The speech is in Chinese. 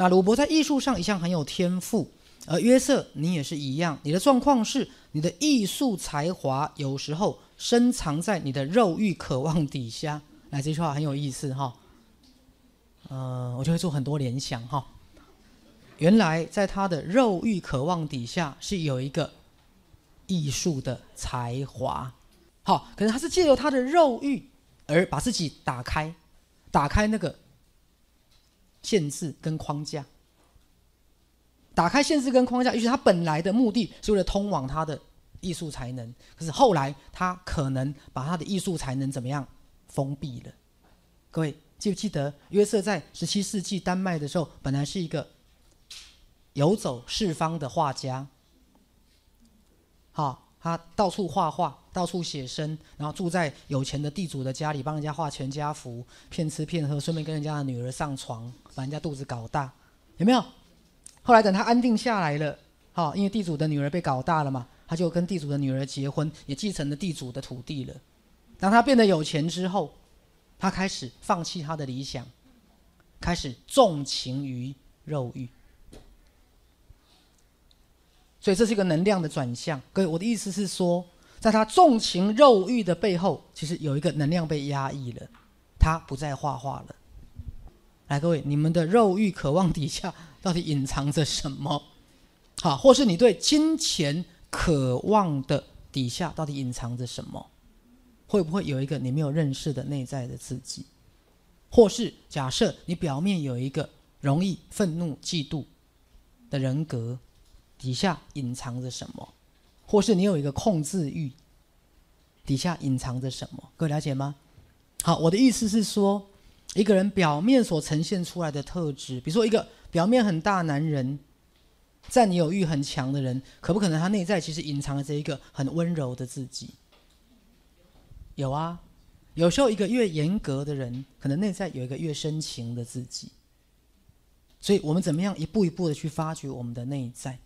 那鲁伯在艺术上一向很有天赋，而约瑟你也是一样。你的状况是，你的艺术才华有时候深藏在你的肉欲渴望底下。来，这句话很有意思哈。呃，我就会做很多联想哈。原来在他的肉欲渴望底下是有一个艺术的才华，好，可是他是借由他的肉欲而把自己打开，打开那个限制跟框架，打开限制跟框架。也许他本来的目的是为了通往他的艺术才能，可是后来他可能把他的艺术才能怎么样封闭了？各位。记不记得约瑟在十七世纪丹麦的时候，本来是一个游走四方的画家。好，他到处画画，到处写生，然后住在有钱的地主的家里，帮人家画全家福，骗吃骗喝，顺便跟人家的女儿上床，把人家肚子搞大，有没有？后来等他安定下来了，好，因为地主的女儿被搞大了嘛，他就跟地主的女儿结婚，也继承了地主的土地了。当他变得有钱之后。他开始放弃他的理想，开始纵情于肉欲，所以这是一个能量的转向。各位，我的意思是说，在他纵情肉欲的背后，其实有一个能量被压抑了，他不再画画了。来，各位，你们的肉欲渴望底下到底隐藏着什么？好，或是你对金钱渴望的底下到底隐藏着什么？会不会有一个你没有认识的内在的自己，或是假设你表面有一个容易愤怒、嫉妒的人格，底下隐藏着什么？或是你有一个控制欲，底下隐藏着什么？各位了解吗？好，我的意思是说，一个人表面所呈现出来的特质，比如说一个表面很大男人，占有欲很强的人，可不可能他内在其实隐藏着一个很温柔的自己？有啊，有时候一个越严格的人，可能内在有一个越深情的自己。所以我们怎么样一步一步的去发掘我们的内在？